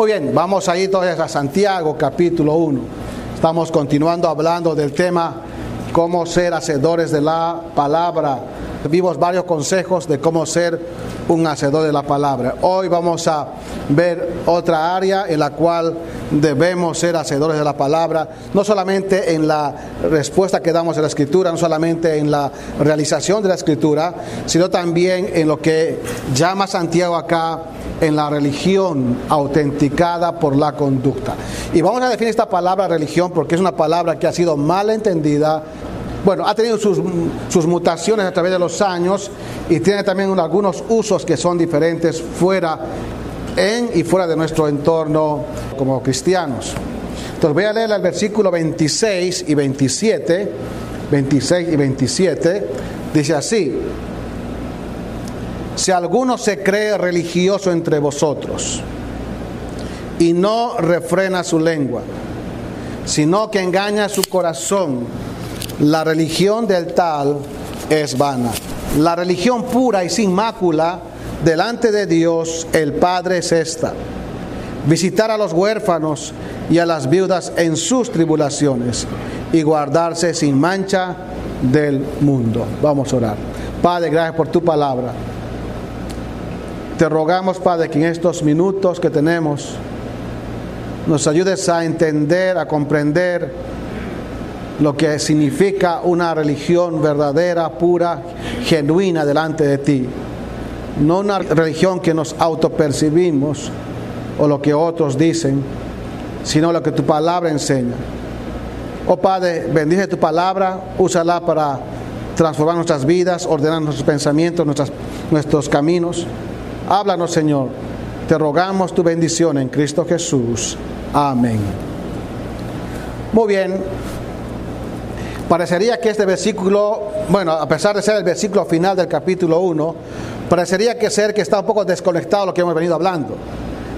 Muy bien, vamos a ir todavía a Santiago capítulo 1. Estamos continuando hablando del tema cómo ser hacedores de la palabra. Vimos varios consejos de cómo ser un hacedor de la palabra. Hoy vamos a ver otra área en la cual debemos ser hacedores de la palabra, no solamente en la respuesta que damos a la escritura, no solamente en la realización de la escritura, sino también en lo que llama Santiago acá en la religión autenticada por la conducta. Y vamos a definir esta palabra religión porque es una palabra que ha sido mal entendida bueno, ha tenido sus, sus, mutaciones a través de los años y tiene también algunos usos que son diferentes fuera, en y fuera de nuestro entorno como cristianos. Entonces voy a leer el versículo 26 y 27, 26 y 27, dice así, si alguno se cree religioso entre vosotros y no refrena su lengua, sino que engaña su corazón, la religión del tal es vana. La religión pura y sin mácula delante de Dios el Padre es esta. Visitar a los huérfanos y a las viudas en sus tribulaciones y guardarse sin mancha del mundo. Vamos a orar. Padre, gracias por tu palabra. Te rogamos, Padre, que en estos minutos que tenemos nos ayudes a entender, a comprender lo que significa una religión verdadera, pura, genuina delante de ti. No una religión que nos autopercibimos o lo que otros dicen, sino lo que tu palabra enseña. Oh Padre, bendice tu palabra, úsala para transformar nuestras vidas, ordenar nuestros pensamientos, nuestros caminos. Háblanos, Señor. Te rogamos tu bendición en Cristo Jesús. Amén. Muy bien, Parecería que este versículo, bueno, a pesar de ser el versículo final del capítulo 1, parecería que ser que está un poco desconectado de lo que hemos venido hablando,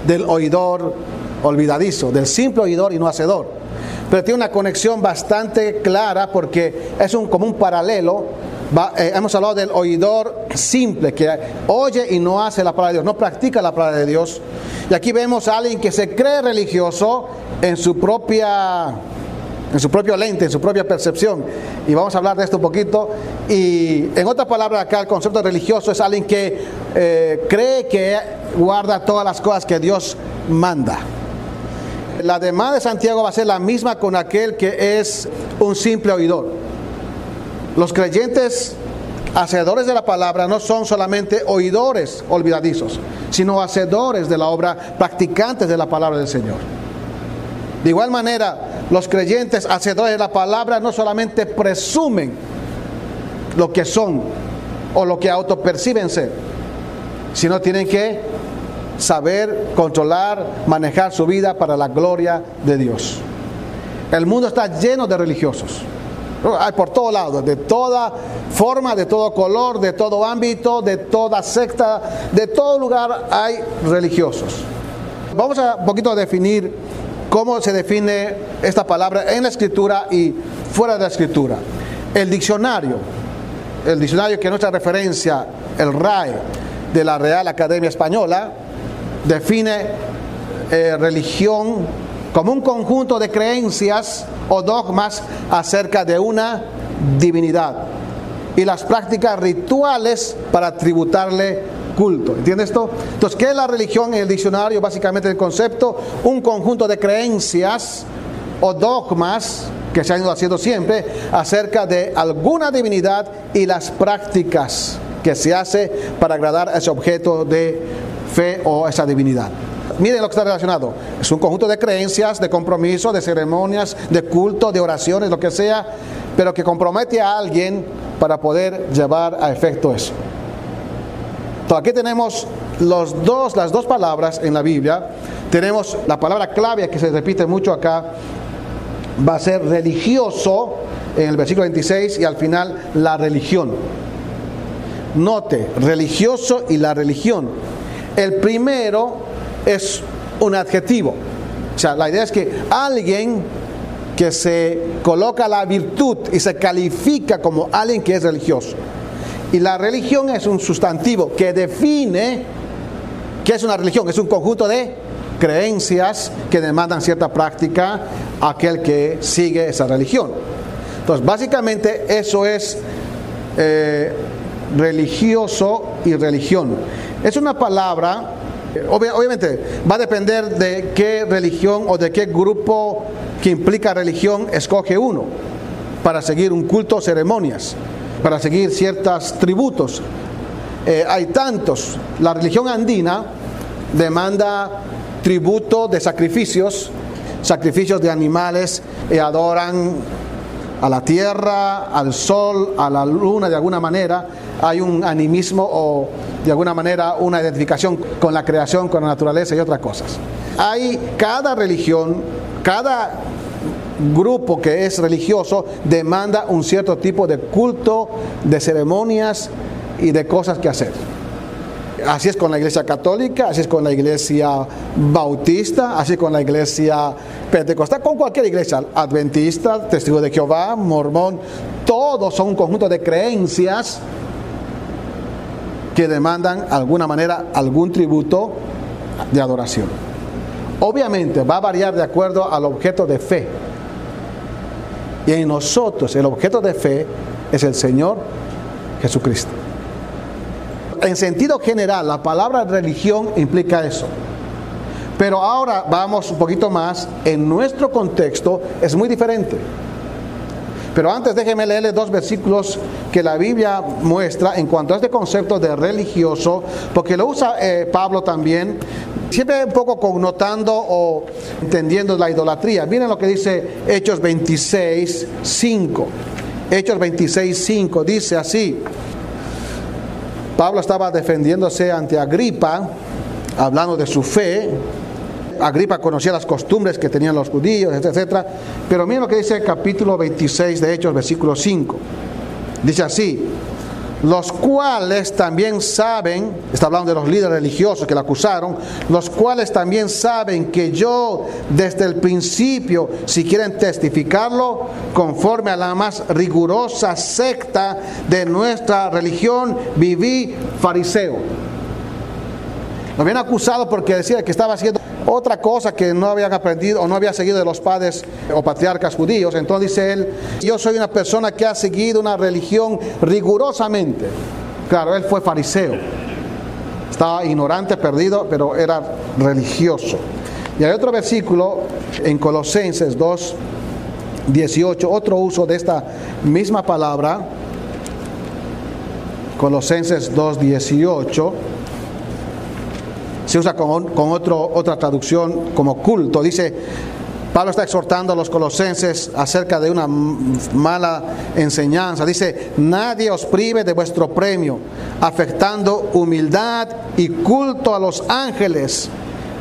del oidor olvidadizo, del simple oidor y no hacedor. Pero tiene una conexión bastante clara porque es un, como un paralelo. Eh, hemos hablado del oidor simple, que oye y no hace la palabra de Dios, no practica la palabra de Dios. Y aquí vemos a alguien que se cree religioso en su propia en su propio lente, en su propia percepción. Y vamos a hablar de esto un poquito. Y en otras palabras, acá el concepto religioso es alguien que eh, cree que guarda todas las cosas que Dios manda. La demanda de Santiago va a ser la misma con aquel que es un simple oidor. Los creyentes hacedores de la palabra no son solamente oidores olvidadizos, sino hacedores de la obra, practicantes de la palabra del Señor. De igual manera, los creyentes hacedores de la palabra no solamente presumen lo que son o lo que autoperciben ser, sino tienen que saber controlar, manejar su vida para la gloria de Dios. El mundo está lleno de religiosos. Hay por todos lados, de toda forma, de todo color, de todo ámbito, de toda secta, de todo lugar hay religiosos. Vamos a un poquito a definir cómo se define esta palabra en la escritura y fuera de la escritura. El diccionario, el diccionario que es nuestra referencia, el RAE de la Real Academia Española, define eh, religión como un conjunto de creencias o dogmas acerca de una divinidad y las prácticas rituales para tributarle culto. ¿Entiendes esto? Entonces, ¿qué es la religión en el diccionario? Básicamente el concepto, un conjunto de creencias o dogmas que se han ido haciendo siempre acerca de alguna divinidad y las prácticas que se hace para agradar a ese objeto de fe o esa divinidad. Miren lo que está relacionado. Es un conjunto de creencias, de compromisos, de ceremonias, de culto, de oraciones, lo que sea, pero que compromete a alguien para poder llevar a efecto eso aquí tenemos los dos, las dos palabras en la Biblia. Tenemos la palabra clave que se repite mucho acá, va a ser religioso en el versículo 26 y al final la religión. Note, religioso y la religión. El primero es un adjetivo. O sea, la idea es que alguien que se coloca la virtud y se califica como alguien que es religioso. Y la religión es un sustantivo que define qué es una religión. Es un conjunto de creencias que demandan cierta práctica a aquel que sigue esa religión. Entonces, básicamente eso es eh, religioso y religión. Es una palabra, eh, obviamente va a depender de qué religión o de qué grupo que implica religión escoge uno para seguir un culto o ceremonias, para seguir ciertos tributos. Eh, hay tantos. La religión andina demanda tributo de sacrificios, sacrificios de animales, y adoran a la tierra, al sol, a la luna de alguna manera. Hay un animismo o de alguna manera una identificación con la creación, con la naturaleza y otras cosas. Hay cada religión, cada grupo que es religioso demanda un cierto tipo de culto, de ceremonias y de cosas que hacer. Así es con la iglesia católica, así es con la iglesia bautista, así con la iglesia pentecostal, con cualquier iglesia, adventista, testigo de Jehová, mormón, todos son un conjunto de creencias que demandan de alguna manera algún tributo de adoración. Obviamente va a variar de acuerdo al objeto de fe. Y en nosotros el objeto de fe es el Señor Jesucristo. En sentido general, la palabra religión implica eso. Pero ahora vamos un poquito más, en nuestro contexto es muy diferente. Pero antes déjeme leerle dos versículos que la Biblia muestra en cuanto a este concepto de religioso, porque lo usa eh, Pablo también, siempre un poco connotando o entendiendo la idolatría. Miren lo que dice Hechos 26, 5. Hechos 26, 5 dice así. Pablo estaba defendiéndose ante Agripa, hablando de su fe, Agripa conocía las costumbres que tenían los judíos, etcétera. Pero miren lo que dice el capítulo 26 de Hechos, versículo 5. Dice así: los cuales también saben, está hablando de los líderes religiosos que la acusaron, los cuales también saben que yo desde el principio, si quieren testificarlo, conforme a la más rigurosa secta de nuestra religión, viví fariseo. Lo habían acusado porque decía que estaba haciendo otra cosa que no habían aprendido o no había seguido de los padres o patriarcas judíos. Entonces dice él, yo soy una persona que ha seguido una religión rigurosamente. Claro, él fue fariseo. Estaba ignorante, perdido, pero era religioso. Y hay otro versículo en Colosenses 2, 18, otro uso de esta misma palabra. Colosenses 2, 18 se usa con, otra traducción como culto. Dice, Pablo está exhortando a los colosenses acerca de una mala enseñanza. Dice, nadie os prive de vuestro premio, afectando humildad y culto a los ángeles,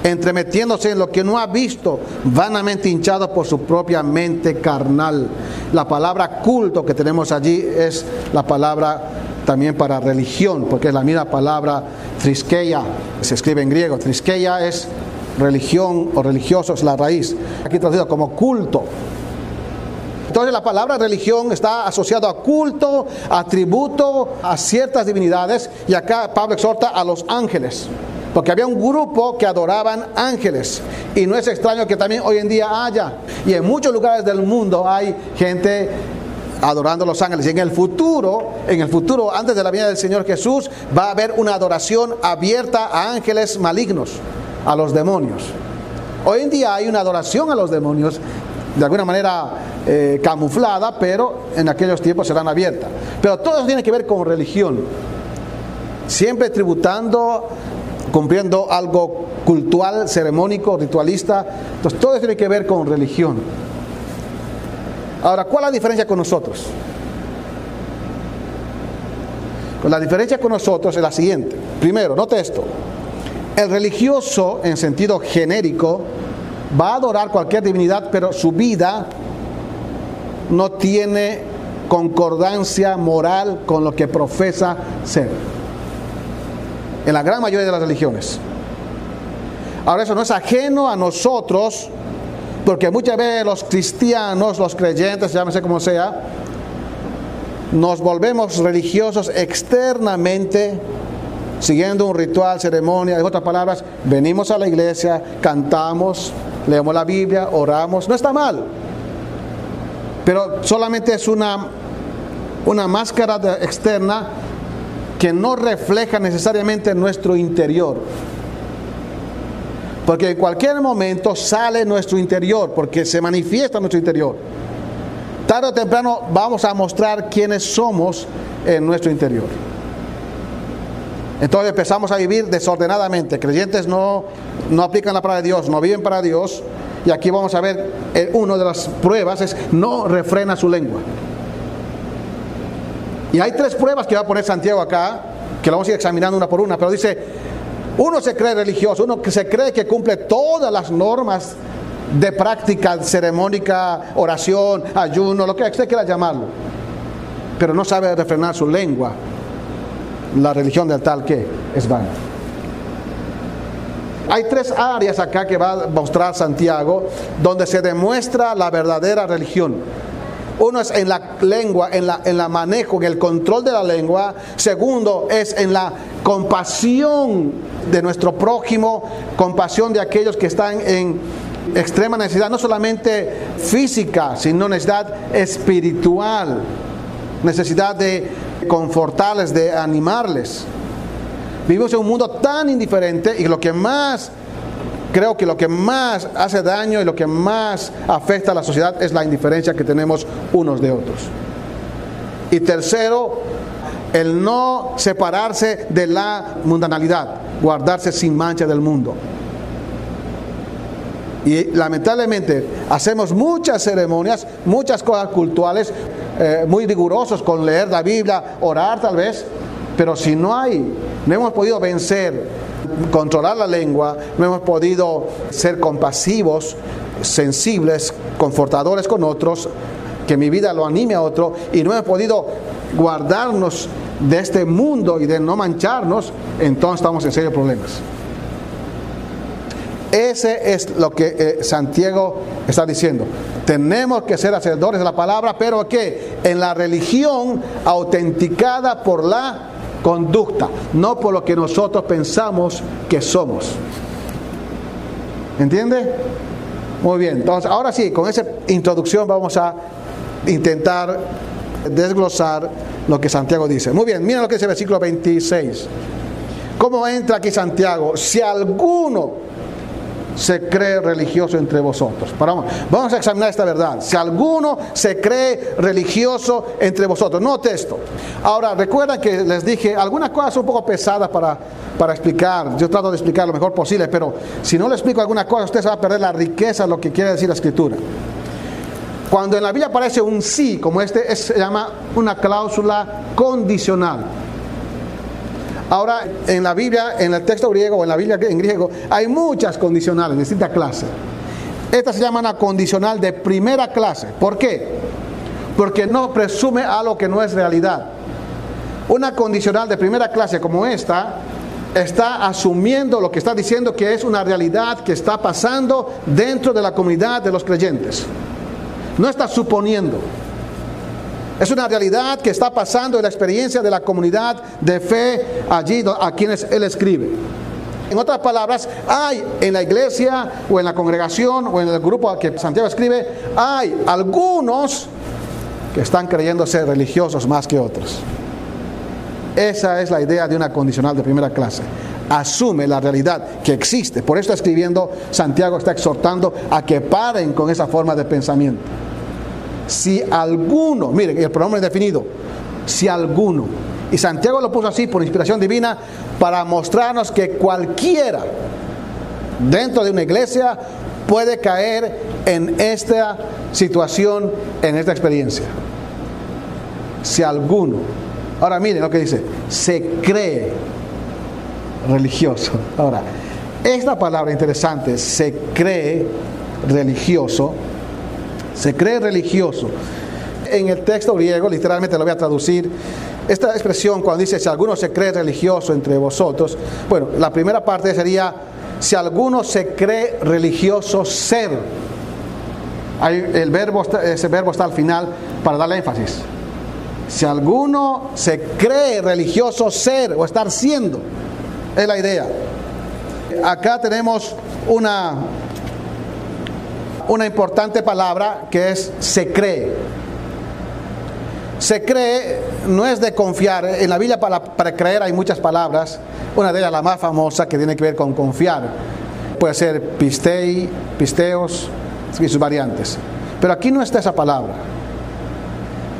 entremetiéndose en lo que no ha visto, vanamente hinchado por su propia mente carnal. La palabra culto que tenemos allí es la palabra también para religión, porque es la misma palabra triskeia, se escribe en griego. Triskeia es religión o religioso, es la raíz. Aquí traducido como culto. Entonces la palabra religión está asociada a culto, a tributo, a ciertas divinidades. Y acá Pablo exhorta a los ángeles. Porque había un grupo que adoraban ángeles. Y no es extraño que también hoy en día haya. Y en muchos lugares del mundo hay gente adorando a los ángeles. Y en el futuro, en el futuro, antes de la venida del Señor Jesús, va a haber una adoración abierta a ángeles malignos, a los demonios. Hoy en día hay una adoración a los demonios, de alguna manera eh, camuflada, pero en aquellos tiempos serán abiertas. Pero todo eso tiene que ver con religión. Siempre tributando, cumpliendo algo cultural, ceremónico, ritualista. Entonces todo eso tiene que ver con religión. Ahora, ¿cuál es la diferencia con nosotros? Pues la diferencia con nosotros es la siguiente. Primero, note esto. El religioso, en sentido genérico, va a adorar cualquier divinidad, pero su vida no tiene concordancia moral con lo que profesa ser. En la gran mayoría de las religiones. Ahora eso no es ajeno a nosotros porque muchas veces los cristianos, los creyentes, llámese como sea, nos volvemos religiosos externamente siguiendo un ritual, ceremonia, en otras palabras, venimos a la iglesia, cantamos, leemos la Biblia, oramos, no está mal. Pero solamente es una, una máscara externa que no refleja necesariamente nuestro interior. Porque en cualquier momento sale nuestro interior, porque se manifiesta nuestro interior. Tarde o temprano vamos a mostrar quiénes somos en nuestro interior. Entonces empezamos a vivir desordenadamente. Creyentes no, no aplican la palabra de Dios, no viven para Dios. Y aquí vamos a ver, eh, una de las pruebas es no refrena su lengua. Y hay tres pruebas que va a poner Santiago acá, que lo vamos a ir examinando una por una, pero dice, uno se cree religioso, uno que se cree que cumple todas las normas de práctica ceremónica, oración, ayuno, lo que usted quiera llamarlo, pero no sabe refrenar su lengua, la religión del tal que es vana. Hay tres áreas acá que va a mostrar Santiago donde se demuestra la verdadera religión. Uno es en la lengua, en la, en la manejo, en el control de la lengua. Segundo es en la compasión de nuestro prójimo, compasión de aquellos que están en extrema necesidad, no solamente física, sino necesidad espiritual, necesidad de confortarles, de animarles. Vivimos en un mundo tan indiferente y lo que más, creo que lo que más hace daño y lo que más afecta a la sociedad es la indiferencia que tenemos unos de otros. Y tercero, el no separarse de la mundanalidad, guardarse sin mancha del mundo. Y lamentablemente hacemos muchas ceremonias, muchas cosas culturales, eh, muy rigurosos con leer la Biblia, orar tal vez, pero si no hay, no hemos podido vencer, controlar la lengua, no hemos podido ser compasivos, sensibles, confortadores con otros, que mi vida lo anime a otro, y no hemos podido guardarnos de este mundo y de no mancharnos, entonces estamos en serios problemas. Ese es lo que eh, Santiago está diciendo. Tenemos que ser hacedores de la palabra, pero que en la religión autenticada por la conducta, no por lo que nosotros pensamos que somos. ¿Entiende? Muy bien, entonces ahora sí, con esa introducción vamos a intentar desglosar lo que Santiago dice. Muy bien, miren lo que dice el versículo 26. ¿Cómo entra aquí Santiago? Si alguno se cree religioso entre vosotros. Vamos, a examinar esta verdad. Si alguno se cree religioso entre vosotros, no esto. Ahora, recuerda que les dije algunas cosas un poco pesadas para, para explicar. Yo trato de explicar lo mejor posible, pero si no le explico alguna cosa, usted se va a perder la riqueza de lo que quiere decir la escritura. Cuando en la Biblia aparece un sí, como este, se llama una cláusula condicional. Ahora, en la Biblia, en el texto griego o en la Biblia en griego, hay muchas condicionales de distinta clase. Esta se llama una condicional de primera clase. ¿Por qué? Porque no presume algo que no es realidad. Una condicional de primera clase como esta está asumiendo lo que está diciendo que es una realidad que está pasando dentro de la comunidad de los creyentes. No está suponiendo. Es una realidad que está pasando en la experiencia de la comunidad de fe allí a quienes él escribe. En otras palabras, hay en la iglesia o en la congregación o en el grupo al que Santiago escribe, hay algunos que están creyendo ser religiosos más que otros. Esa es la idea de una condicional de primera clase. Asume la realidad que existe. Por eso está escribiendo, Santiago está exhortando a que paren con esa forma de pensamiento si alguno, miren, el pronombre definido, si alguno. Y Santiago lo puso así por inspiración divina para mostrarnos que cualquiera dentro de una iglesia puede caer en esta situación, en esta experiencia. Si alguno. Ahora miren lo que dice, se cree religioso. Ahora, esta palabra interesante, se cree religioso, se cree religioso. En el texto griego, literalmente lo voy a traducir, esta expresión cuando dice si alguno se cree religioso entre vosotros, bueno, la primera parte sería si alguno se cree religioso ser. el verbo, ese verbo está al final para darle énfasis. Si alguno se cree religioso ser o estar siendo. Es la idea. Acá tenemos una, una importante palabra que es se cree. Se cree no es de confiar. En la Biblia para, para creer hay muchas palabras. Una de ellas, la más famosa, que tiene que ver con confiar. Puede ser pistei, pisteos y sus variantes. Pero aquí no está esa palabra.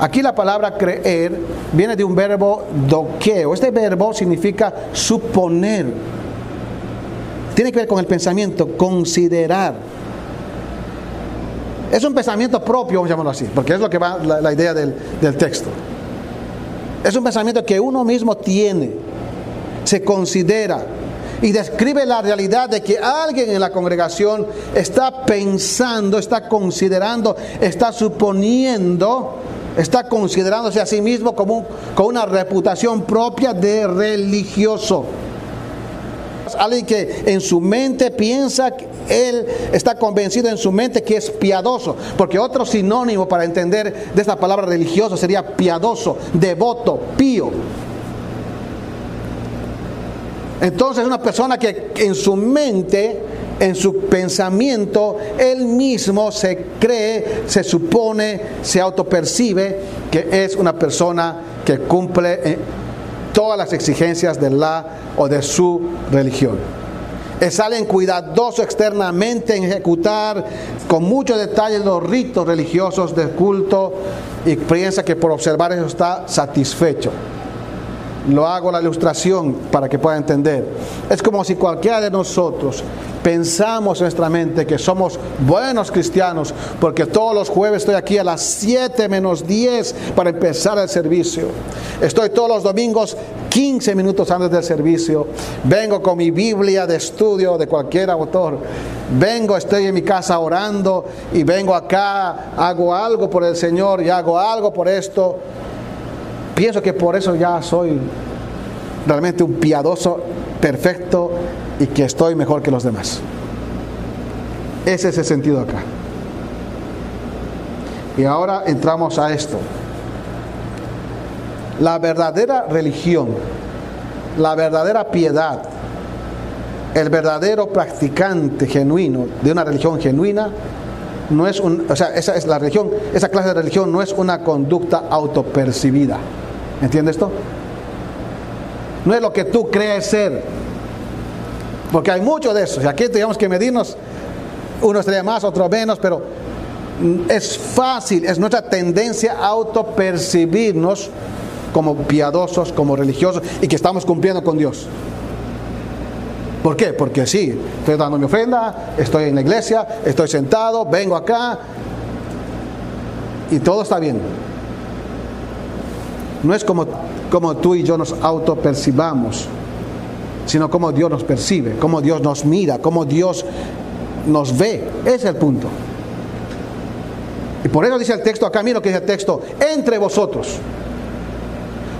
Aquí la palabra creer viene de un verbo doqueo. Este verbo significa suponer. Tiene que ver con el pensamiento, considerar. Es un pensamiento propio, vamos a llamarlo así, porque es lo que va la, la idea del, del texto. Es un pensamiento que uno mismo tiene, se considera, y describe la realidad de que alguien en la congregación está pensando, está considerando, está suponiendo, está considerándose a sí mismo como con una reputación propia de religioso. Alguien que en su mente piensa él está convencido en su mente que es piadoso, porque otro sinónimo para entender de esta palabra religioso sería piadoso, devoto, pío. Entonces una persona que en su mente, en su pensamiento, él mismo se cree, se supone, se autopercibe que es una persona que cumple eh, todas las exigencias de la o de su religión. Es alguien cuidadoso externamente en ejecutar con mucho detalle los ritos religiosos del culto y piensa que por observar eso está satisfecho. Lo hago la ilustración para que pueda entender. Es como si cualquiera de nosotros pensamos en nuestra mente que somos buenos cristianos porque todos los jueves estoy aquí a las 7 menos 10 para empezar el servicio. Estoy todos los domingos 15 minutos antes del servicio. Vengo con mi Biblia de estudio de cualquier autor. Vengo, estoy en mi casa orando y vengo acá, hago algo por el Señor y hago algo por esto. Pienso que por eso ya soy realmente un piadoso perfecto y que estoy mejor que los demás. Ese es el sentido acá. Y ahora entramos a esto. La verdadera religión, la verdadera piedad, el verdadero practicante genuino de una religión genuina, no es un, o sea, esa es la religión, esa clase de religión no es una conducta autopercibida. ¿Entiendes esto? No es lo que tú crees ser. Porque hay mucho de eso. Y aquí tenemos que medirnos. Uno estaría más, otro menos, pero es fácil, es nuestra tendencia a autopercibirnos como piadosos, como religiosos y que estamos cumpliendo con Dios. ¿Por qué? Porque sí, estoy dando mi ofrenda, estoy en la iglesia, estoy sentado, vengo acá y todo está bien. No es como, como tú y yo nos autopercibamos, sino como Dios nos percibe, como Dios nos mira, como Dios nos ve. Ese es el punto. Y por eso dice el texto acá, mira lo que dice el texto, entre vosotros.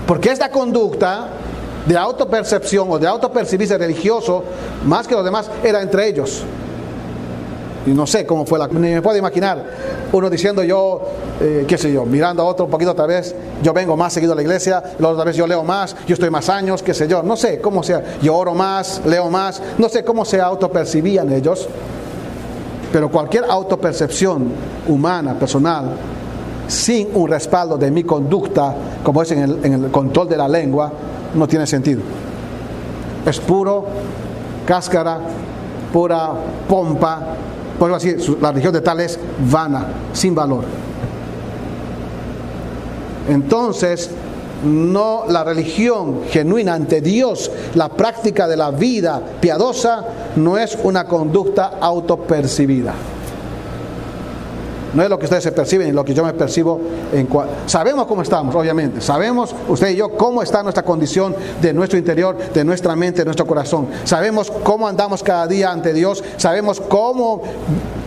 Porque esta conducta de autopercepción o de autopercibirse religioso, más que los demás, era entre ellos. Y no sé cómo fue la... Ni me puedo imaginar uno diciendo yo, eh, qué sé yo, mirando a otro un poquito otra vez, yo vengo más seguido a la iglesia, la otra vez yo leo más, yo estoy más años, qué sé yo, no sé cómo sea, yo oro más, leo más, no sé cómo se autopercibían ellos, pero cualquier autopercepción humana, personal, sin un respaldo de mi conducta, como es en el, en el control de la lengua, no tiene sentido. Es puro cáscara, pura pompa, por así, la religión de tal es vana, sin valor. Entonces, no la religión genuina ante Dios, la práctica de la vida piadosa, no es una conducta autopercibida. No es lo que ustedes se perciben, es lo que yo me percibo. En Sabemos cómo estamos, obviamente. Sabemos, usted y yo, cómo está nuestra condición de nuestro interior, de nuestra mente, de nuestro corazón. Sabemos cómo andamos cada día ante Dios. Sabemos cómo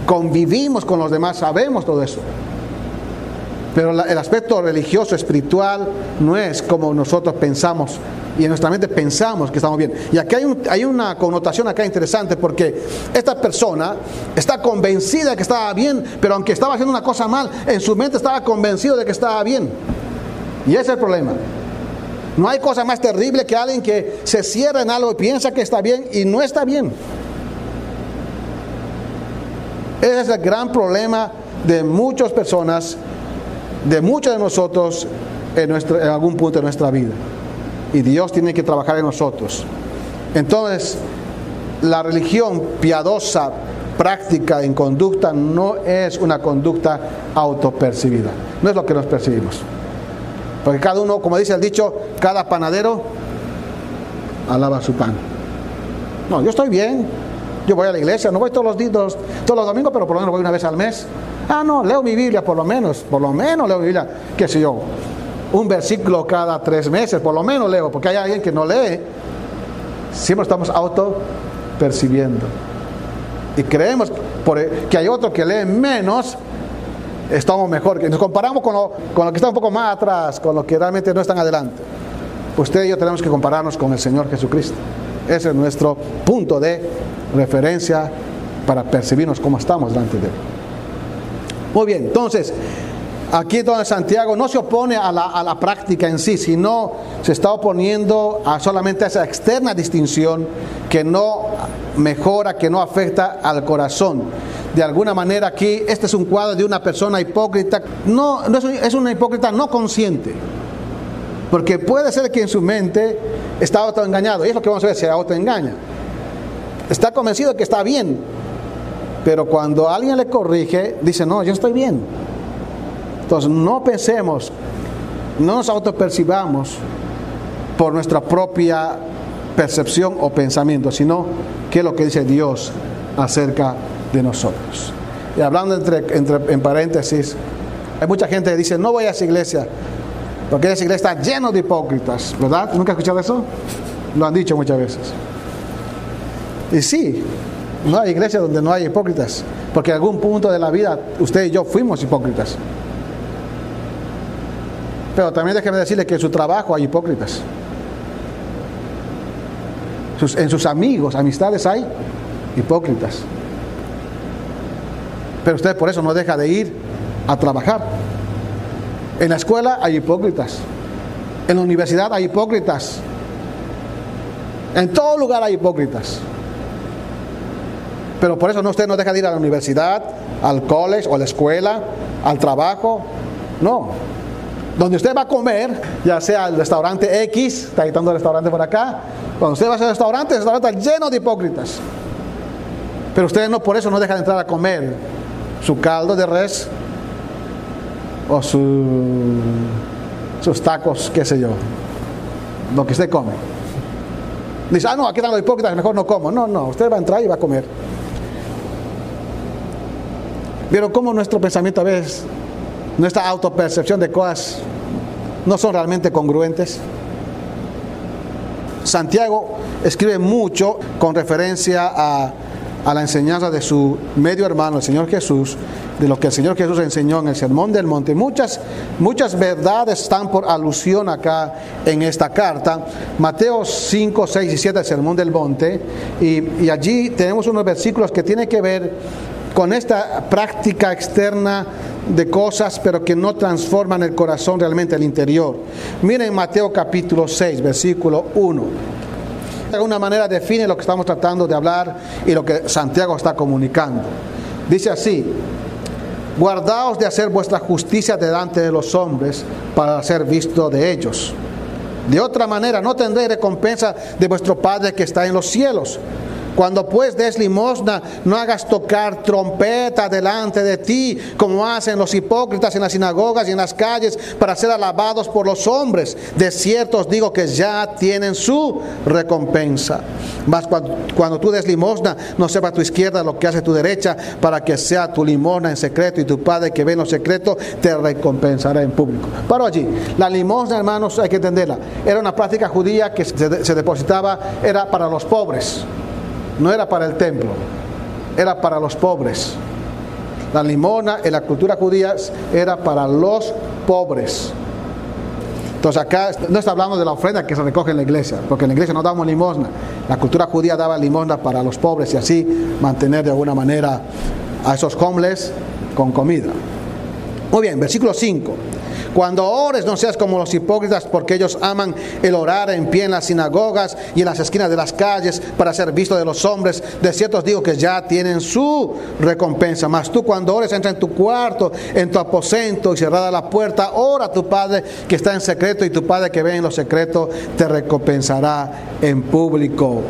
convivimos con los demás. Sabemos todo eso. Pero el aspecto religioso, espiritual, no es como nosotros pensamos y en nuestra mente pensamos que estamos bien. Y aquí hay, una connotación acá interesante porque esta persona está convencida de que estaba bien, pero aunque estaba haciendo una cosa mal, en su mente estaba convencido de que estaba bien. Y ese es el problema. No hay cosa más terrible que alguien que se cierra en algo y piensa que está bien y no está bien. Ese es el gran problema de muchas personas, de muchos de nosotros en algún punto de nuestra vida. Y Dios tiene que trabajar en nosotros. Entonces, la religión piadosa, práctica en conducta, no es una conducta autopercibida. No es lo que nos percibimos. Porque cada uno, como dice el dicho, cada panadero alaba su pan. No, yo estoy bien. Yo voy a la iglesia, no voy todos los domingos, pero por lo menos voy una vez al mes. Ah, no, leo mi Biblia por lo menos, por lo menos leo mi Biblia, qué sé yo, un versículo cada tres meses, por lo menos leo, porque hay alguien que no lee. Siempre estamos auto percibiendo. Y creemos que hay otro que lee menos, estamos mejor. Nos comparamos con lo, con lo que está un poco más atrás, con lo que realmente no están adelante. Usted y yo tenemos que compararnos con el Señor Jesucristo. Ese es nuestro punto de referencia para percibirnos cómo estamos delante de Él. Muy bien, entonces, aquí donde Santiago no se opone a la, a la, práctica en sí, sino se está oponiendo a solamente a esa externa distinción que no mejora, que no afecta al corazón. De alguna manera aquí, este es un cuadro de una persona hipócrita, no, no es, es una hipócrita no consciente, porque puede ser que en su mente está autoengañado, y es lo que vamos a ver, se autoengaña. Está convencido de que está bien, pero cuando alguien le corrige, dice, no, yo estoy bien. Entonces, no pensemos, no nos autopercibamos por nuestra propia percepción o pensamiento, sino qué es lo que dice Dios acerca de nosotros. Y hablando entre, entre, en paréntesis, hay mucha gente que dice, no voy a esa iglesia, porque esa iglesia está llena de hipócritas, ¿verdad? ¿Nunca has escuchado eso? Lo han dicho muchas veces. Y sí, no hay iglesia donde no hay hipócritas, porque en algún punto de la vida usted y yo fuimos hipócritas. Pero también déjeme decirle que en su trabajo hay hipócritas. En sus amigos, amistades hay hipócritas. Pero usted por eso no deja de ir a trabajar. En la escuela hay hipócritas. En la universidad hay hipócritas. En todo lugar hay hipócritas. Pero por eso no, usted no deja de ir a la universidad, al college o a la escuela, al trabajo. No. Donde usted va a comer, ya sea el restaurante X, está quitando el restaurante por acá, cuando usted va a ese restaurante, el restaurante está lleno de hipócritas. Pero usted no por eso no deja de entrar a comer su caldo de res o su, sus tacos, qué sé yo, lo que usted come. Dice, ah, no, aquí están los hipócritas, mejor no como. No, no, usted va a entrar y va a comer. Pero como nuestro pensamiento a veces, nuestra autopercepción de cosas no son realmente congruentes. Santiago escribe mucho con referencia a, a, la enseñanza de su medio hermano, el Señor Jesús, de lo que el Señor Jesús enseñó en el Sermón del Monte. Muchas, muchas verdades están por alusión acá en esta carta. Mateo 5, 6 y 7, el Sermón del Monte. Y, y allí tenemos unos versículos que tienen que ver con esta práctica externa de cosas, pero que no transforman el corazón realmente al interior. Miren Mateo capítulo 6, versículo 1. De alguna manera define lo que estamos tratando de hablar y lo que Santiago está comunicando. Dice así, guardaos de hacer vuestra justicia delante de los hombres para ser visto de ellos. De otra manera, no tendréis recompensa de vuestro Padre que está en los cielos. Cuando pues des limosna, no hagas tocar trompeta delante de ti, como hacen los hipócritas en las sinagogas y en las calles, para ser alabados por los hombres. De cierto os digo que ya tienen su recompensa. Mas cuando, tú des limosna, no sepa tu izquierda lo que hace tu derecha, para que sea tu limosna en secreto y tu Padre que ve en lo secreto te recompensará en público. Paro allí. La limosna, hermanos, hay que entenderla. Era una práctica judía que se depositaba, era para los pobres no era para el templo, era para los pobres. La limona en la cultura judía era para los pobres. Entonces acá no está hablando de la ofrenda que se recoge en la iglesia, porque en la iglesia no damos limosna. La cultura judía daba limosna para los pobres y así mantener de alguna manera a esos homeless con comida. Muy bien, versículo 5. Cuando ores no seas como los hipócritas porque ellos aman el orar en pie en las sinagogas y en las esquinas de las calles para ser visto de los hombres. De cierto os digo que ya tienen su recompensa. Mas tú cuando ores entra en tu cuarto, en tu aposento y cerrada la puerta, ora a tu Padre que está en secreto y tu Padre que ve en lo secreto te recompensará en público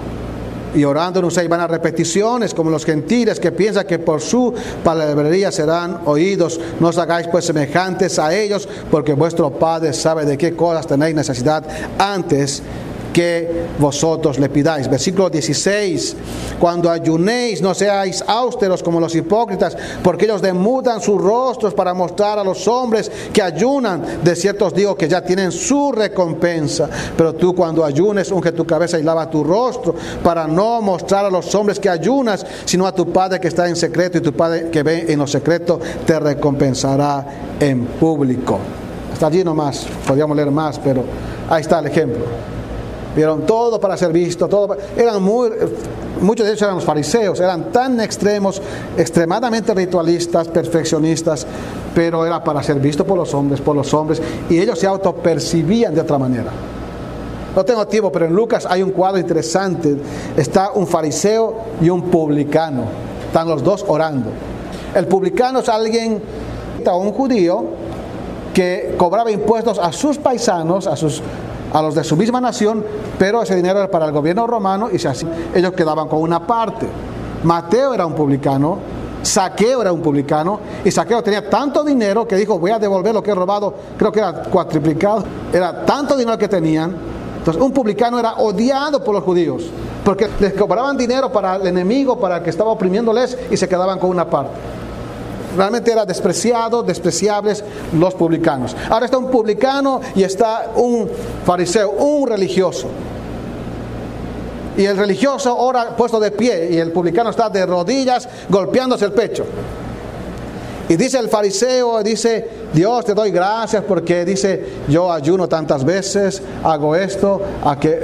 y orando no se van a repeticiones como los gentiles que piensan que por su palabrería serán oídos. No os hagáis pues semejantes a ellos, porque vuestro Padre sabe de qué cosas tenéis necesidad antes que vosotros le pidáis. Versículo 16, cuando ayunéis no seáis austeros como los hipócritas, porque ellos demudan sus rostros para mostrar a los hombres que ayunan. De cierto os digo que ya tienen su recompensa. Pero tú cuando ayunes, unge tu cabeza y lava tu rostro, para no mostrar a los hombres que ayunas, sino a tu Padre que está en secreto, y tu Padre que ve en lo secreto te recompensará en público. Hasta allí nomás, podríamos leer más, pero ahí está el ejemplo. Vieron todo para ser visto, todo eran muy muchos de ellos eran los fariseos, eran tan extremos, extremadamente ritualistas, perfeccionistas, pero era para ser visto por los hombres, por los hombres, y ellos se autopercibían de otra manera. No tengo tiempo, pero en Lucas hay un cuadro interesante. Está un fariseo y un publicano. Están los dos orando. El publicano es alguien, un judío, que cobraba impuestos a sus paisanos, a sus a los de su misma nación, pero ese dinero era para el gobierno romano y así, ellos quedaban con una parte. Mateo era un publicano, Saqueo era un publicano y Saqueo tenía tanto dinero que dijo voy a devolver lo que he robado, creo que era cuatriplicado, era tanto dinero que tenían. Entonces un publicano era odiado por los judíos porque les cobraban dinero para el enemigo, para el que estaba oprimiéndoles y se quedaban con una parte realmente era despreciado, despreciables los publicanos. Ahora está un publicano y está un fariseo, un religioso. Y el religioso ahora puesto de pie y el publicano está de rodillas golpeándose el pecho. Y dice el fariseo, dice, Dios te doy gracias porque dice, yo ayuno tantas veces, hago esto,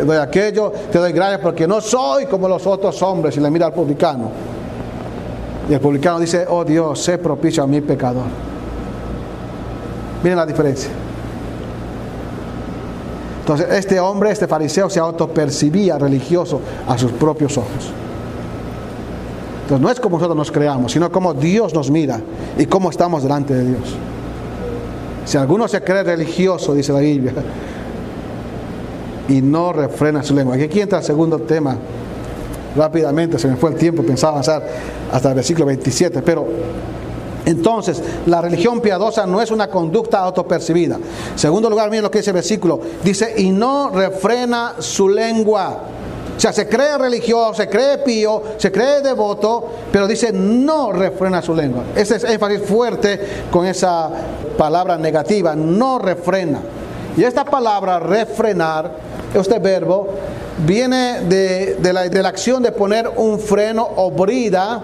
doy aquello, te doy gracias porque no soy como los otros hombres. Y le mira al publicano. Y el publicano dice, oh Dios, sé propicio a mi pecador. Miren la diferencia. Entonces, este hombre, este fariseo, se autopercibía religioso a sus propios ojos. Entonces, no es como nosotros nos creamos, sino como Dios nos mira y cómo estamos delante de Dios. Si alguno se cree religioso, dice la Biblia, y no refrena su lengua. Aquí entra el segundo tema rápidamente, se me fue el tiempo, pensaba avanzar hasta el versículo 27, pero entonces, la religión piadosa no es una conducta autopercibida. Segundo lugar, miren lo que dice el versículo. Dice, y no refrena su lengua. O sea, se cree religioso, se cree pío, se cree devoto, pero dice, no refrena su lengua. Ese es énfasis fuerte con esa palabra negativa, no refrena. Y esta palabra refrenar, este verbo, viene de, la, de la acción de poner un freno o brida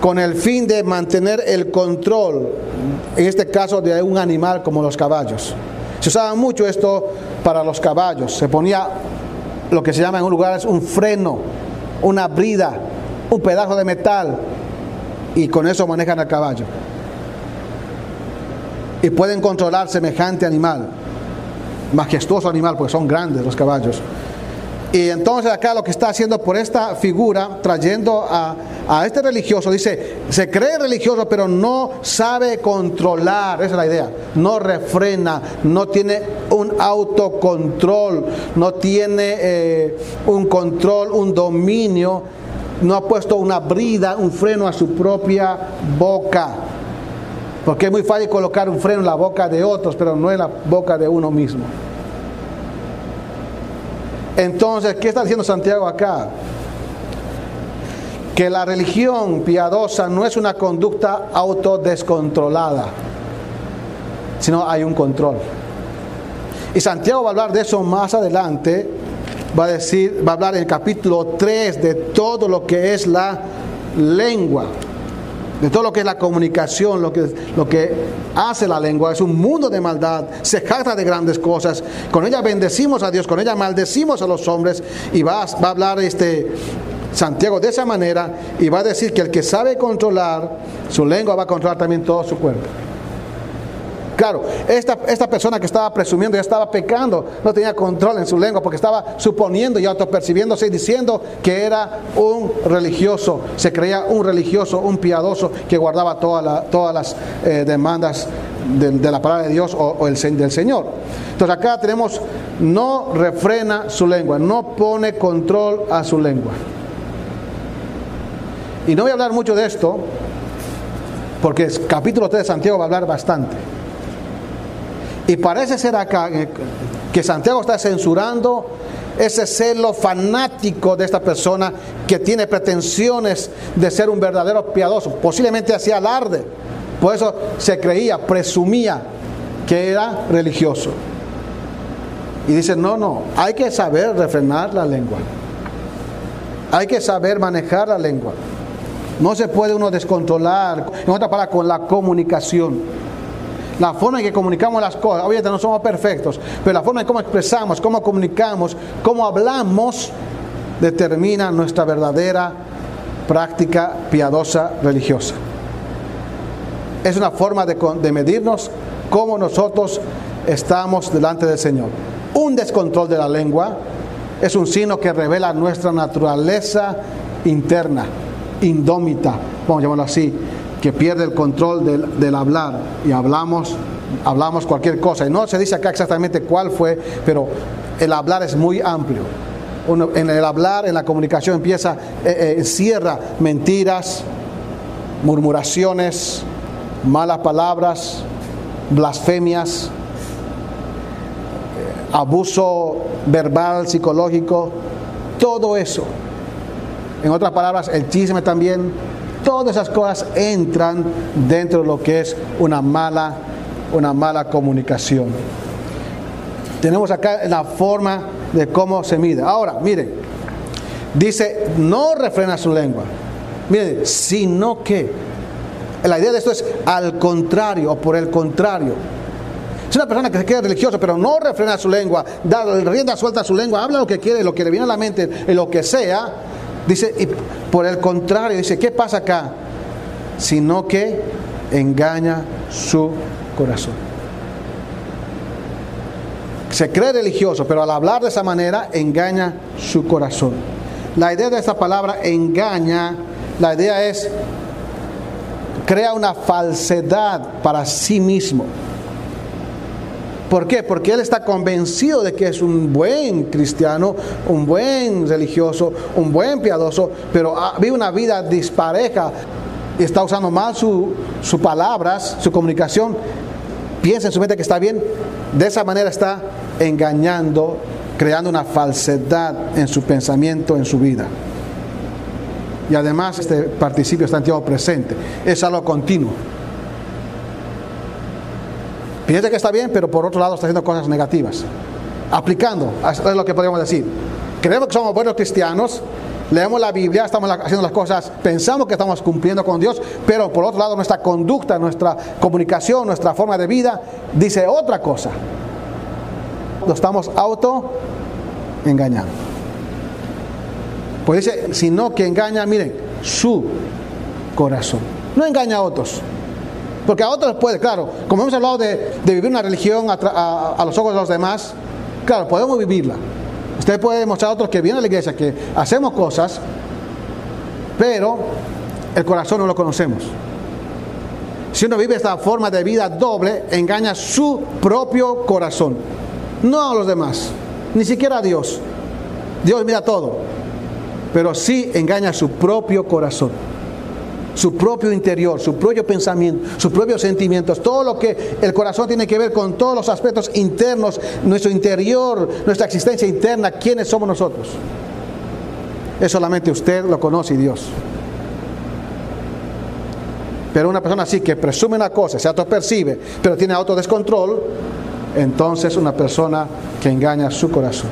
con el fin de mantener el control, en este caso de un animal como los caballos. Se usaba mucho esto para los caballos, se ponía lo que se llama en un lugar un freno, una brida, un pedazo de metal, y con eso manejan al caballo. Y pueden controlar semejante animal, majestuoso animal, porque son grandes los caballos. Y entonces acá lo que está haciendo por esta figura, trayendo a, este religioso, dice, se cree religioso pero no sabe controlar, esa es la idea, no refrena, no tiene un autocontrol, no tiene eh, un control, un dominio, no ha puesto una brida, un freno a su propia boca. Porque es muy fácil colocar un freno en la boca de otros, pero no en la boca de uno mismo. Entonces, ¿qué está diciendo Santiago acá? Que la religión piadosa no es una conducta autodescontrolada, sino hay un control. Y Santiago va a hablar de eso más adelante, va a decir, va a hablar en el capítulo 3 de todo lo que es la lengua de todo lo que es la comunicación, lo que, lo que hace la lengua, es un mundo de maldad, se jacta de grandes cosas, con ella bendecimos a Dios, con ella maldecimos a los hombres, y va, va a hablar este Santiago de esa manera, y va a decir que el que sabe controlar su lengua va a controlar también todo su cuerpo. Claro, esta, esta persona que estaba presumiendo ya estaba pecando, no tenía control en su lengua porque estaba suponiendo y autopercibiéndose y diciendo que era un religioso, se creía un religioso, un piadoso que guardaba todas las eh, demandas de, la palabra de Dios o, el, del Señor. Entonces acá tenemos, no refrena su lengua, no pone control a su lengua. Y no voy a hablar mucho de esto, porque el capítulo 3 de Santiago va a hablar bastante. Y parece ser acá que Santiago está censurando ese celo fanático de esta persona que tiene pretensiones de ser un verdadero piadoso. Posiblemente hacía alarde. Por eso se creía, presumía que era religioso. Y dice, no, no, hay que saber refrenar la lengua. Hay que saber manejar la lengua. No se puede uno descontrolar, en otra palabra, con la comunicación. La forma en que comunicamos las cosas, obviamente no somos perfectos, pero la forma en cómo expresamos, cómo comunicamos, cómo hablamos, determina nuestra verdadera práctica piadosa religiosa. Es una forma de, de medirnos cómo nosotros estamos delante del Señor. Un descontrol de la lengua es un signo que revela nuestra naturaleza interna indómita, vamos a llamarlo así, que pierde el control del, hablar y hablamos, hablamos cualquier cosa. Y no se dice acá exactamente cuál fue, pero el hablar es muy amplio. en el hablar, en la comunicación empieza, eh, eh, encierra mentiras, murmuraciones, malas palabras, blasfemias, eh, abuso verbal, psicológico, todo eso en otras palabras, el chisme también, todas esas cosas entran dentro de lo que es una mala, una mala comunicación. Tenemos acá la forma de cómo se mide. Ahora, miren, dice, no refrena su lengua. Miren, sino que. La idea de esto es al contrario o por el contrario. Es una persona que se queda religiosa, pero no refrena su lengua, da rienda suelta a su lengua, habla lo que quiere, lo que le viene a la mente, lo que sea, Dice, y por el contrario, dice, ¿qué pasa acá? Sino que engaña su corazón. Se cree religioso, pero al hablar de esa manera engaña su corazón. La idea de esta palabra engaña, la idea es crea una falsedad para sí mismo. ¿Por qué? Porque él está convencido de que es un buen cristiano, un buen religioso, un buen piadoso, pero vive una vida dispareja y está usando mal sus palabras, su comunicación. Piensa en su mente que está bien. De esa manera está engañando, creando una falsedad en su pensamiento, en su vida. Y además este participio está en tiempo presente. Es algo continuo. Piensa que está bien, pero por otro lado está haciendo cosas negativas. Aplicando, es lo que podemos decir. Creemos que somos buenos cristianos, leemos la Biblia, estamos haciendo las cosas, pensamos que estamos cumpliendo con Dios, pero por otro lado nuestra conducta, nuestra comunicación, nuestra forma de vida dice otra cosa. Lo estamos auto engañando. Pues dice, sino que engaña, miren, su corazón. No engaña a otros. Porque a otros puede, claro, como hemos hablado de, vivir una religión a, los ojos de los demás, claro, podemos vivirla. Usted puede demostrar a otros que vienen a la iglesia, que hacemos cosas, pero el corazón no lo conocemos. Si uno vive esta forma de vida doble, engaña su propio corazón, no a los demás, ni siquiera a Dios. Dios mira todo, pero sí engaña su propio corazón su propio interior, su propio pensamiento, sus propios sentimientos, todo lo que el corazón tiene que ver con todos los aspectos internos, nuestro interior, nuestra existencia interna, quiénes somos nosotros. Es solamente usted lo conoce y Dios. Pero una persona así que presume una cosa, se autopercibe, pero tiene autodescontrol, entonces una persona que engaña su corazón.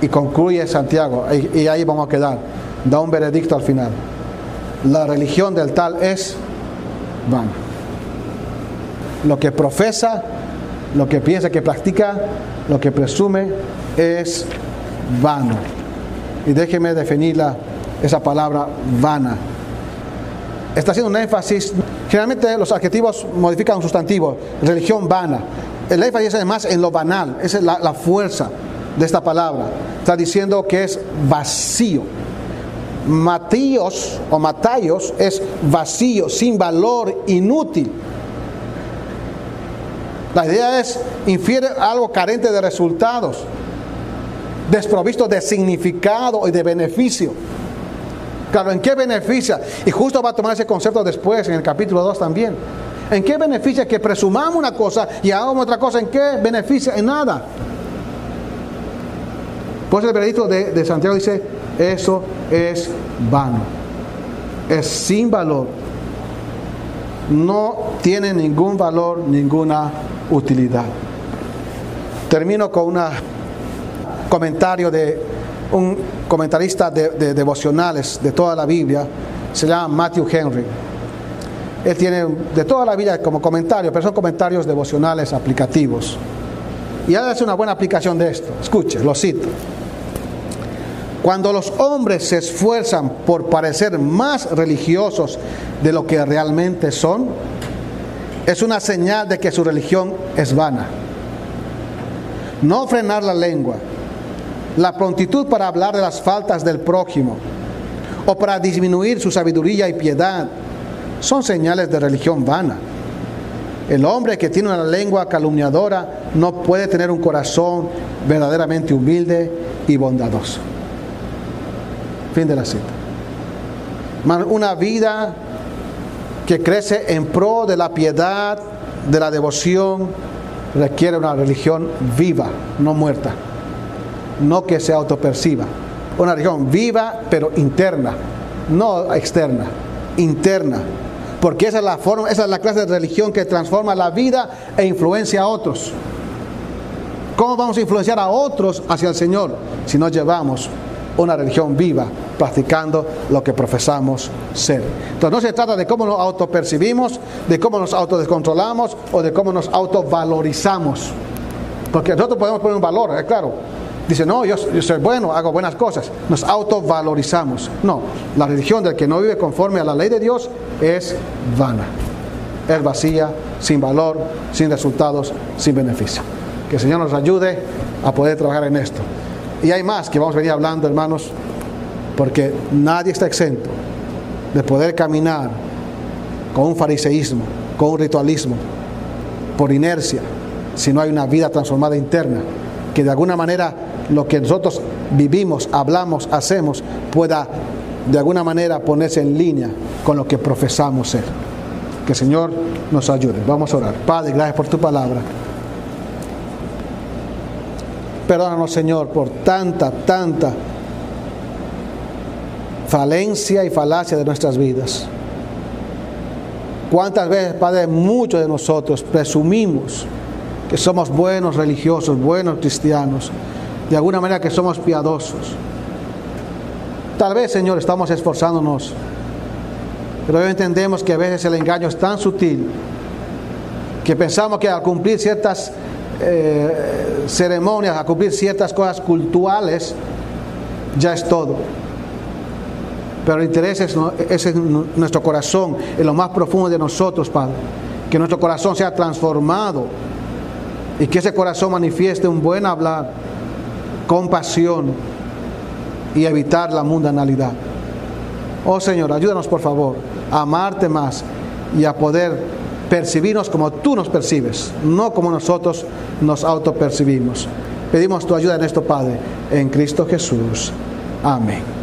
Y concluye Santiago, y ahí vamos a quedar, da un veredicto al final la religión del tal es vana. Lo que profesa, lo que piensa que practica, lo que presume es vano. Y déjeme definir esa palabra vana. está haciendo un énfasis. Generalmente los adjetivos modifican un sustantivo, religión vana. El énfasis es más en lo banal, esa es la, la fuerza de esta palabra. Está diciendo que es vacío. Matíos o matayos es vacío, sin valor, inútil. La idea es, infiere algo carente de resultados, desprovisto de significado y de beneficio. Claro, ¿en qué beneficia? Y justo va a tomar ese concepto después, en el capítulo 2 también. ¿En qué beneficia que presumamos una cosa y hagamos otra cosa? ¿En qué beneficia? En nada. Pues el veredicto de, de Santiago dice, eso es vano, es sin valor, no tiene ningún valor, ninguna utilidad. Termino con un comentario de un comentarista de, de, devocionales de toda la Biblia, se llama Matthew Henry. Él tiene de toda la Biblia como comentario, pero son comentarios devocionales aplicativos. Y hace una buena aplicación de esto. Escuche, lo cito. Cuando los hombres se esfuerzan por parecer más religiosos de lo que realmente son, es una señal de que su religión es vana. No frenar la lengua, la prontitud para hablar de las faltas del prójimo o para disminuir su sabiduría y piedad son señales de religión vana. El hombre que tiene una lengua calumniadora no puede tener un corazón verdaderamente humilde y bondadoso. Fin de la cita. Una vida que crece en pro de la piedad, de la devoción, requiere una religión viva, no muerta, no que se autoperciba. Una religión viva pero interna, no externa, interna. Porque esa es la forma, esa es la clase de religión que transforma la vida e influencia a otros. ¿Cómo vamos a influenciar a otros hacia el Señor si no llevamos una religión viva, practicando lo que profesamos ser. Entonces no se trata de cómo nos autopercibimos, de cómo nos autodescontrolamos o de cómo nos autovalorizamos. Porque nosotros podemos poner un valor, es claro. Dice, no, yo, yo, soy bueno, hago buenas cosas. Nos autovalorizamos. No, la religión del que no vive conforme a la ley de Dios es vana. Es vacía, sin valor, sin resultados, sin beneficio. Que el Señor nos ayude a poder trabajar en esto. Y hay más que vamos a venir hablando, hermanos, porque nadie está exento de poder caminar con un fariseísmo, con un ritualismo, por inercia, si no hay una vida transformada interna, que de alguna manera lo que nosotros vivimos, hablamos, hacemos, pueda de alguna manera ponerse en línea con lo que profesamos ser. Que el Señor nos ayude. Vamos a orar. Padre, gracias por tu palabra. Perdónanos, Señor, por tanta, tanta falencia y falacia de nuestras vidas. ¿Cuántas veces, Padre, muchos de nosotros presumimos que somos buenos religiosos, buenos cristianos, de alguna manera que somos piadosos? Tal vez, Señor, estamos esforzándonos, pero hoy entendemos que a veces el engaño es tan sutil que pensamos que al cumplir ciertas eh, ceremonias, a cumplir ciertas cosas culturales, ya es todo. Pero el interés es, en nuestro corazón, en lo más profundo de nosotros, Padre. Que nuestro corazón sea transformado y que ese corazón manifieste un buen hablar, compasión y evitar la mundanalidad. Oh Señor, ayúdanos por favor a amarte más y a poder percibirnos como tú nos percibes, no como nosotros nos autopercibimos. Pedimos tu ayuda en esto, Padre, en Cristo Jesús. Amén.